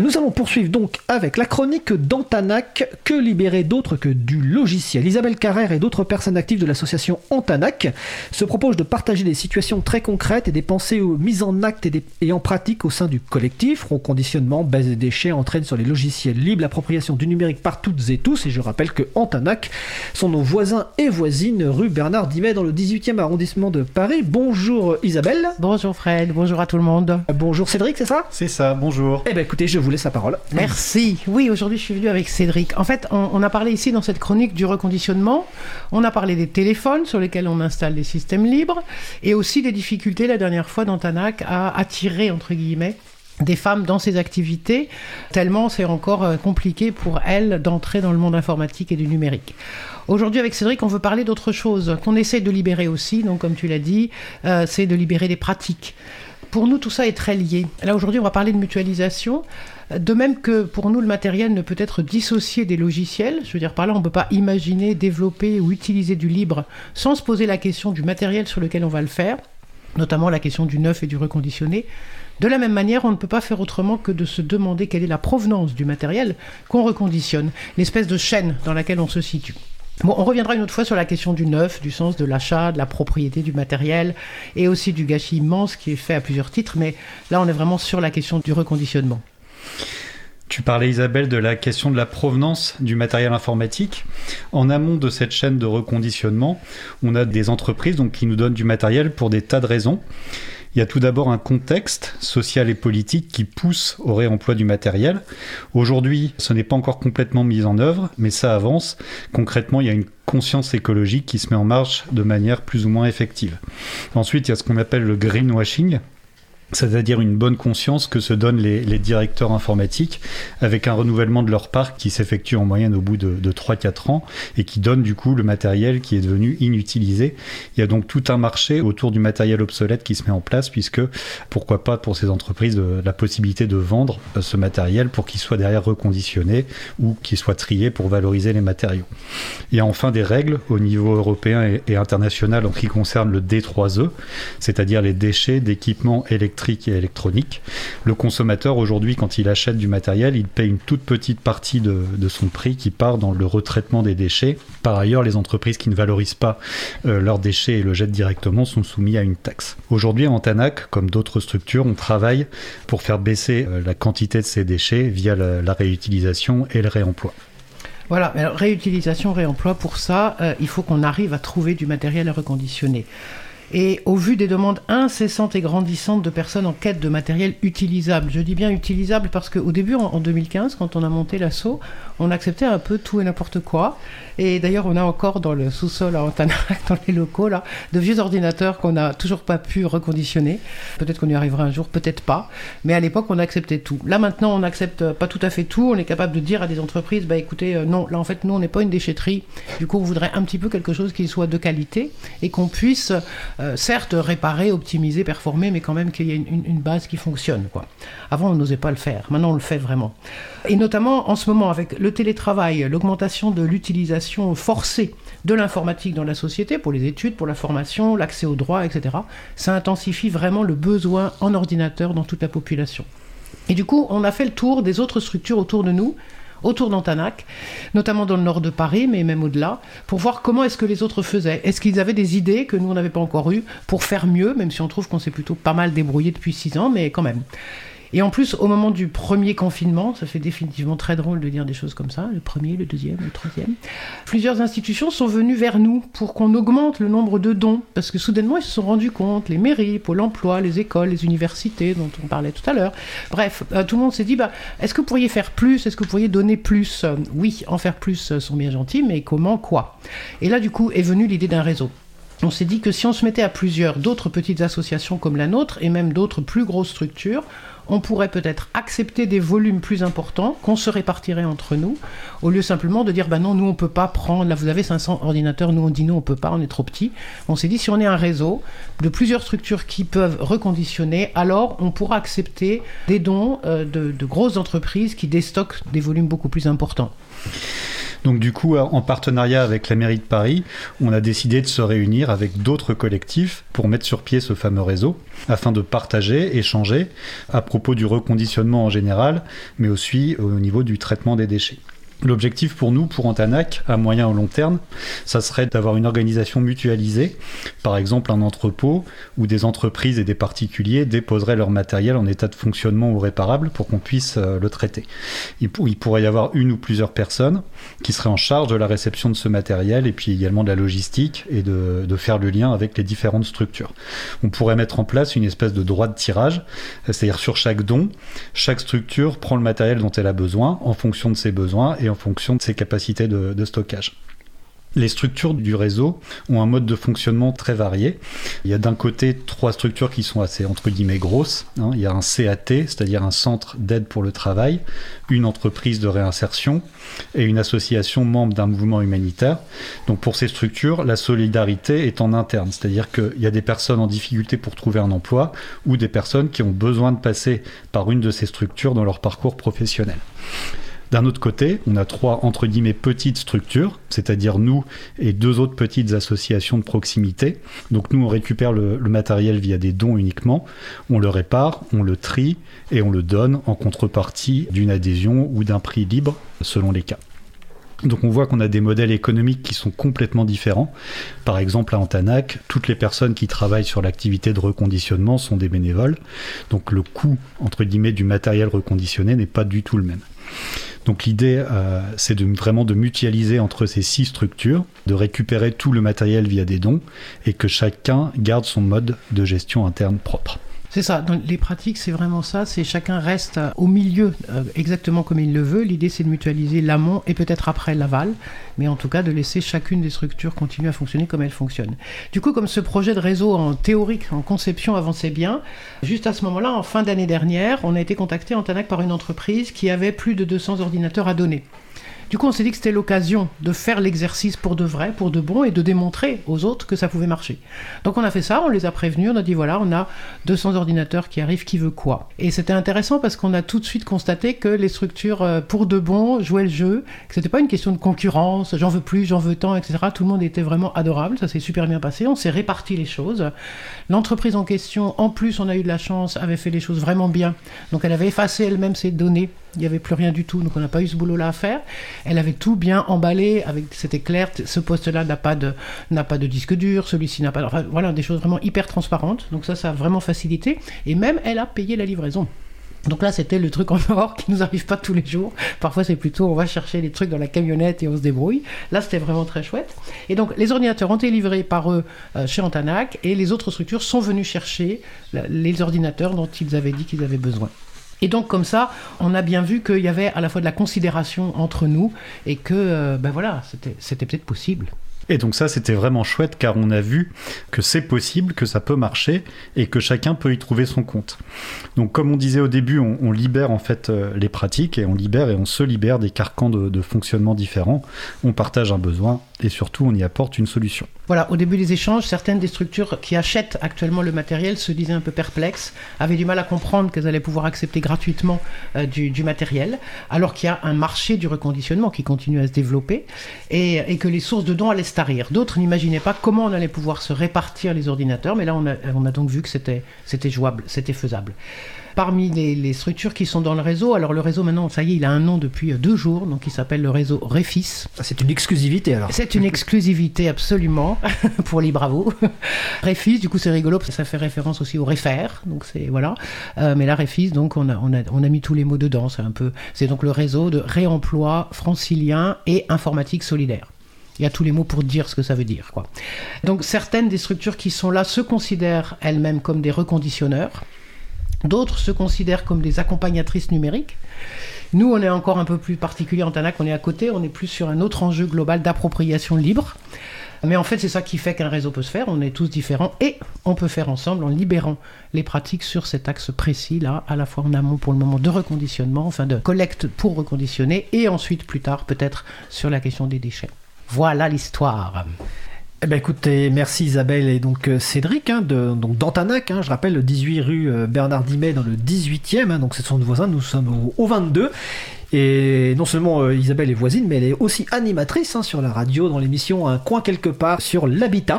Nous allons poursuivre donc avec la chronique d'Antanac, que libérer d'autres que du logiciel? Isabelle Carrère et d'autres personnes actives de l'association Antanac se proposent de partager des situations très concrètes et des pensées mises en acte et, en pratique au sein du collectif. Reconditionnement, baisse des déchets entraîne sur les logiciels libres l'appropriation du numérique par toutes et tous. Et je rappelle que Antanac sont nos voisins et voisines rue Bernard Dimet dans le 18e arrondissement de Paris. Bonjour Isabelle. Bonjour Fred, bonjour à tout le monde. Bonjour Cédric, c'est ça? C'est ça, bonjour. Eh bien écoutez, je vous laisse la parole. Merci. Oui, aujourd'hui, je suis venu avec Cédric. En fait, on, a parlé ici dans cette chronique du reconditionnement. On a parlé des téléphones sur lesquels on installe des systèmes libres et aussi des difficultés la dernière fois dans Tanac à attirer, entre guillemets, des femmes dans ces activités, tellement c'est encore euh, compliqué pour elles d'entrer dans le monde informatique et du numérique. Aujourd'hui, avec Cédric, on veut parler d'autre chose, qu'on essaie de libérer aussi, donc comme tu l'as dit, euh, c'est de libérer des pratiques pour nous, tout ça est très lié. Là, aujourd'hui, on va parler de mutualisation. De même que pour nous, le matériel ne peut être dissocié des logiciels. Je veux dire, par là, on ne peut pas imaginer, développer ou utiliser du libre sans se poser la question du matériel sur lequel on va le faire, notamment la question du neuf et du reconditionné. De la même manière, on ne peut pas faire autrement que de se demander quelle est la provenance du matériel qu'on reconditionne, l'espèce de chaîne dans laquelle on se situe. On reviendra une autre fois sur la question du neuf, du sens de l'achat, de la propriété du matériel et aussi du gâchis immense qui est fait à plusieurs titres, mais là on est vraiment sur la question du reconditionnement. Tu parlais Isabelle de la question de la provenance du matériel informatique. En amont de cette chaîne de reconditionnement, on a des entreprises qui nous donnent du matériel pour des tas de raisons. Il y a tout d'abord un contexte social et politique qui pousse au réemploi du matériel. Aujourd'hui, ce n'est pas encore complètement mis en œuvre, mais ça avance. Concrètement, il y a une conscience écologique qui se met en marche de manière plus ou moins effective. Ensuite, il y a ce qu'on appelle le greenwashing, c'est-à-dire une bonne conscience que se donnent les, directeurs informatiques avec un renouvellement de leur parc qui s'effectue en moyenne au bout de, de 3-4 ans et qui donne du coup le matériel qui est devenu inutilisé. Il y a donc tout un marché autour du matériel obsolète qui se met en place puisque pourquoi pas pour ces entreprises de, la possibilité de vendre euh, ce matériel pour qu'il soit derrière reconditionné ou qu'il soit trié pour valoriser les matériaux. Il y a enfin des règles au niveau européen et, et international en ce qui concerne le D3E, c'est-à-dire les déchets d'équipements électriques et électronique. Le consommateur, aujourd'hui, quand il achète du matériel, il paye une toute petite partie de, son prix qui part dans le retraitement des déchets. Par ailleurs, les entreprises qui ne valorisent pas euh, leurs déchets et le jettent directement sont soumis à une taxe. Aujourd'hui, en TANAC, comme d'autres structures, on travaille pour faire baisser euh, la quantité de ces déchets via la, réutilisation et le réemploi. Voilà, réutilisation, réemploi, pour ça, euh, il faut qu'on arrive à trouver du matériel à reconditionner. Et au vu des demandes incessantes et grandissantes de personnes en quête de matériel utilisable, je dis bien utilisable parce qu'au début, en 2015, quand on a monté l'assaut, on acceptait un peu tout et n'importe quoi. Et d'ailleurs, on a encore dans le sous-sol à Antanac, dans les locaux, là, de vieux ordinateurs qu'on n'a toujours pas pu reconditionner. Peut-être qu'on y arrivera un jour, peut-être pas. Mais à l'époque, on acceptait tout. Là, maintenant, on n'accepte pas tout à fait tout. On est capable de dire à des entreprises, bah écoutez, euh, non, là, en fait, nous, on n'est pas une déchetterie. Du coup, on voudrait un petit peu quelque chose qui soit de qualité et qu'on puisse euh, certes réparer, optimiser, performer, mais quand même qu'il y ait une, base qui fonctionne. Quoi. Avant, on n'osait pas le faire. Maintenant, on le fait vraiment. Et notamment en ce moment, avec le télétravail, l'augmentation de l'utilisation forcée de l'informatique dans la société, pour les études, pour la formation, l'accès aux droits, etc., ça intensifie vraiment le besoin en ordinateur dans toute la population. Et du coup, on a fait le tour des autres structures autour de nous autour d'Antanac, notamment dans le nord de Paris, mais même au-delà, pour voir comment est-ce que les autres faisaient. Est-ce qu'ils avaient des idées que nous, on n'avait pas encore eues pour faire mieux, même si on trouve qu'on s'est plutôt pas mal débrouillé depuis six ans, mais quand même. Et en plus, au moment du premier confinement, ça fait définitivement très drôle de dire des choses comme ça, le premier, le deuxième, le troisième, plusieurs institutions sont venues vers nous pour qu'on augmente le nombre de dons, parce que soudainement, ils se sont rendus compte, les mairies, Pôle emploi, les écoles, les universités, dont on parlait tout à l'heure, bref, euh, tout le monde s'est dit, bah, est-ce que vous pourriez faire plus, est-ce que vous pourriez donner plus? Oui, en faire plus sont bien gentils, mais comment, quoi? Et là, du coup, est venue l'idée d'un réseau on s'est dit que si on se mettait à plusieurs d'autres petites associations comme la nôtre et même d'autres plus grosses structures, on pourrait peut-être accepter des volumes plus importants qu'on se répartirait entre nous, au lieu simplement de dire bah non, nous on peut pas prendre, là vous avez 500 ordinateurs, nous on dit non, on peut pas, on est trop petit. On s'est dit si on est un réseau de plusieurs structures qui peuvent reconditionner, alors on pourra accepter des dons euh, de, de grosses entreprises qui déstockent des volumes beaucoup plus importants. Donc du coup, en partenariat avec la mairie de Paris, on a décidé de se réunir avec d'autres collectifs pour mettre sur pied ce fameux réseau, afin de partager, échanger à propos du reconditionnement en général, mais aussi au niveau du traitement des déchets. L'objectif pour nous, pour Antanac, à moyen ou long terme, ça serait d'avoir une organisation mutualisée, par exemple un entrepôt où des entreprises et des particuliers déposeraient leur matériel en état de fonctionnement ou réparable pour qu'on puisse euh, le traiter. Il, pourrait y avoir une ou plusieurs personnes qui seraient en charge de la réception de ce matériel et puis également de la logistique et de, de faire le lien avec les différentes structures. On pourrait mettre en place une espèce de droit de tirage, c'est-à-dire sur chaque don, chaque structure prend le matériel dont elle a besoin en fonction de ses besoins et en fonction de ses capacités de, stockage. Les structures du réseau ont un mode de fonctionnement très varié. Il y a d'un côté trois structures qui sont assez entre guillemets grosses. Hein. Il y a un CAT, c'est-à-dire un centre d'aide pour le travail, une entreprise de réinsertion et une association membre d'un mouvement humanitaire. Donc pour ces structures, la solidarité est en interne, c'est-à-dire qu'il y a des personnes en difficulté pour trouver un emploi ou des personnes qui ont besoin de passer par une de ces structures dans leur parcours professionnel. D'un autre côté, on a trois entre guillemets petites structures, c'est-à-dire nous et deux autres petites associations de proximité. Donc nous, on récupère le, matériel via des dons uniquement, on le répare, on le trie et on le donne en contrepartie d'une adhésion ou d'un prix libre selon les cas. Donc on voit qu'on a des modèles économiques qui sont complètement différents. Par exemple, à Antanac, toutes les personnes qui travaillent sur l'activité de reconditionnement sont des bénévoles. Donc le coût, entre guillemets, du matériel reconditionné n'est pas du tout le même. Donc l'idée, euh, c'est de, vraiment de mutualiser entre ces six structures, de récupérer tout le matériel via des dons et que chacun garde son mode de gestion interne propre. C'est ça, dans les pratiques, c'est vraiment ça, c'est chacun reste au milieu euh, exactement comme il le veut. L'idée, c'est de mutualiser l'amont et peut-être après l'aval, mais en tout cas de laisser chacune des structures continuer à fonctionner comme elles fonctionnent. Du coup, comme ce projet de réseau en théorique, en conception avançait bien, juste à ce moment-là, en fin d'année dernière, on a été contacté en Tanac par une entreprise qui avait plus de 200 ordinateurs à donner. Du coup, on s'est dit que c'était l'occasion de faire l'exercice pour de vrai, pour de bon, et de démontrer aux autres que ça pouvait marcher. Donc on a fait ça, on les a prévenus, on a dit voilà, on a 200 ordinateurs qui arrivent, qui veut quoi Et c'était intéressant parce qu'on a tout de suite constaté que les structures euh, pour de bon jouaient le jeu, que c'était pas une question de concurrence, j'en veux plus, j'en veux tant, etc. Tout le monde était vraiment adorable, ça s'est super bien passé, on s'est réparti les choses. L'entreprise en question, en plus, on a eu de la chance, avait fait les choses vraiment bien. Donc elle avait effacé elle-même ses données il n'y avait plus rien du tout, donc on n'a pas eu ce boulot-là à faire. Elle avait tout bien emballé, avec c'était clair, ce poste-là n'a pas de pas de disque dur, celui-ci n'a pas, enfin voilà, des choses vraiment hyper transparentes. Donc ça, ça a vraiment facilité. Et même, elle a payé la livraison. Donc là, c'était le truc en or qui nous arrive pas tous les jours. Parfois, c'est plutôt on va chercher les trucs dans la camionnette et on se débrouille. Là, c'était vraiment très chouette. Et donc, les ordinateurs ont été livrés par eux euh, chez Antanac et les autres structures sont venues chercher les ordinateurs dont ils avaient dit qu'ils avaient besoin. Et donc comme ça, on a bien vu qu'il y avait à la fois de la considération entre nous et que, euh, ben voilà, c'était peut-être possible. Et donc ça, c'était vraiment chouette car on a vu que c'est possible, que ça peut marcher et que chacun peut y trouver son compte. Donc comme on disait au début, on, libère en fait euh, les pratiques et on libère et on se libère des carcans de fonctionnement différents. On partage un besoin et surtout on y apporte une solution. Voilà, au début des échanges, certaines des structures qui achètent actuellement le matériel se disaient un peu perplexes, avaient du mal à comprendre qu'elles allaient pouvoir accepter gratuitement euh, du, matériel, alors qu'il y a un marché du reconditionnement qui continue à se développer et, que les sources de dons allaient D'autres n'imaginaient pas comment on allait pouvoir se répartir les ordinateurs, mais là on a, on a donc vu que c'était jouable, c'était faisable parmi les, structures qui sont dans le réseau. Alors le réseau maintenant, ça y est, il a un nom depuis euh, deux jours, donc il s'appelle le réseau Réfis. Ah, c'est une exclusivité alors. C'est une exclusivité absolument pour les bravos. Réfis, du coup c'est rigolo parce que ça fait référence aussi au Réfer, donc c'est voilà. Euh, mais là Réfis, donc on a, on a, on a mis tous les mots dedans. C'est un peu, c'est donc le réseau de réemploi francilien et informatique solidaire. Il y a tous les mots pour dire ce que ça veut dire. Quoi. Donc certaines des structures qui sont là se considèrent elles-mêmes comme des reconditionneurs. D'autres se considèrent comme des accompagnatrices numériques. Nous, on est encore un peu plus particulier en Tanac, on est à côté, on est plus sur un autre enjeu global d'appropriation libre. Mais en fait, c'est ça qui fait qu'un réseau peut se faire. On est tous différents et on peut faire ensemble en libérant les pratiques sur cet axe précis-là, à la fois en amont pour le moment de reconditionnement, enfin de collecte pour reconditionner, et ensuite plus tard peut-être sur la question des déchets. Voilà l'histoire. Eh ben écoutez, merci Isabelle et donc euh, Cédric, hein, donc d'Antanac, hein, je rappelle, le 18 rue euh, Bernard Dimet dans le 18e, hein, donc c'est son voisin, nous sommes au, 22. Et non seulement euh, Isabelle est voisine, mais elle est aussi animatrice sur la radio dans l'émission Un coin quelque part sur l'habitat.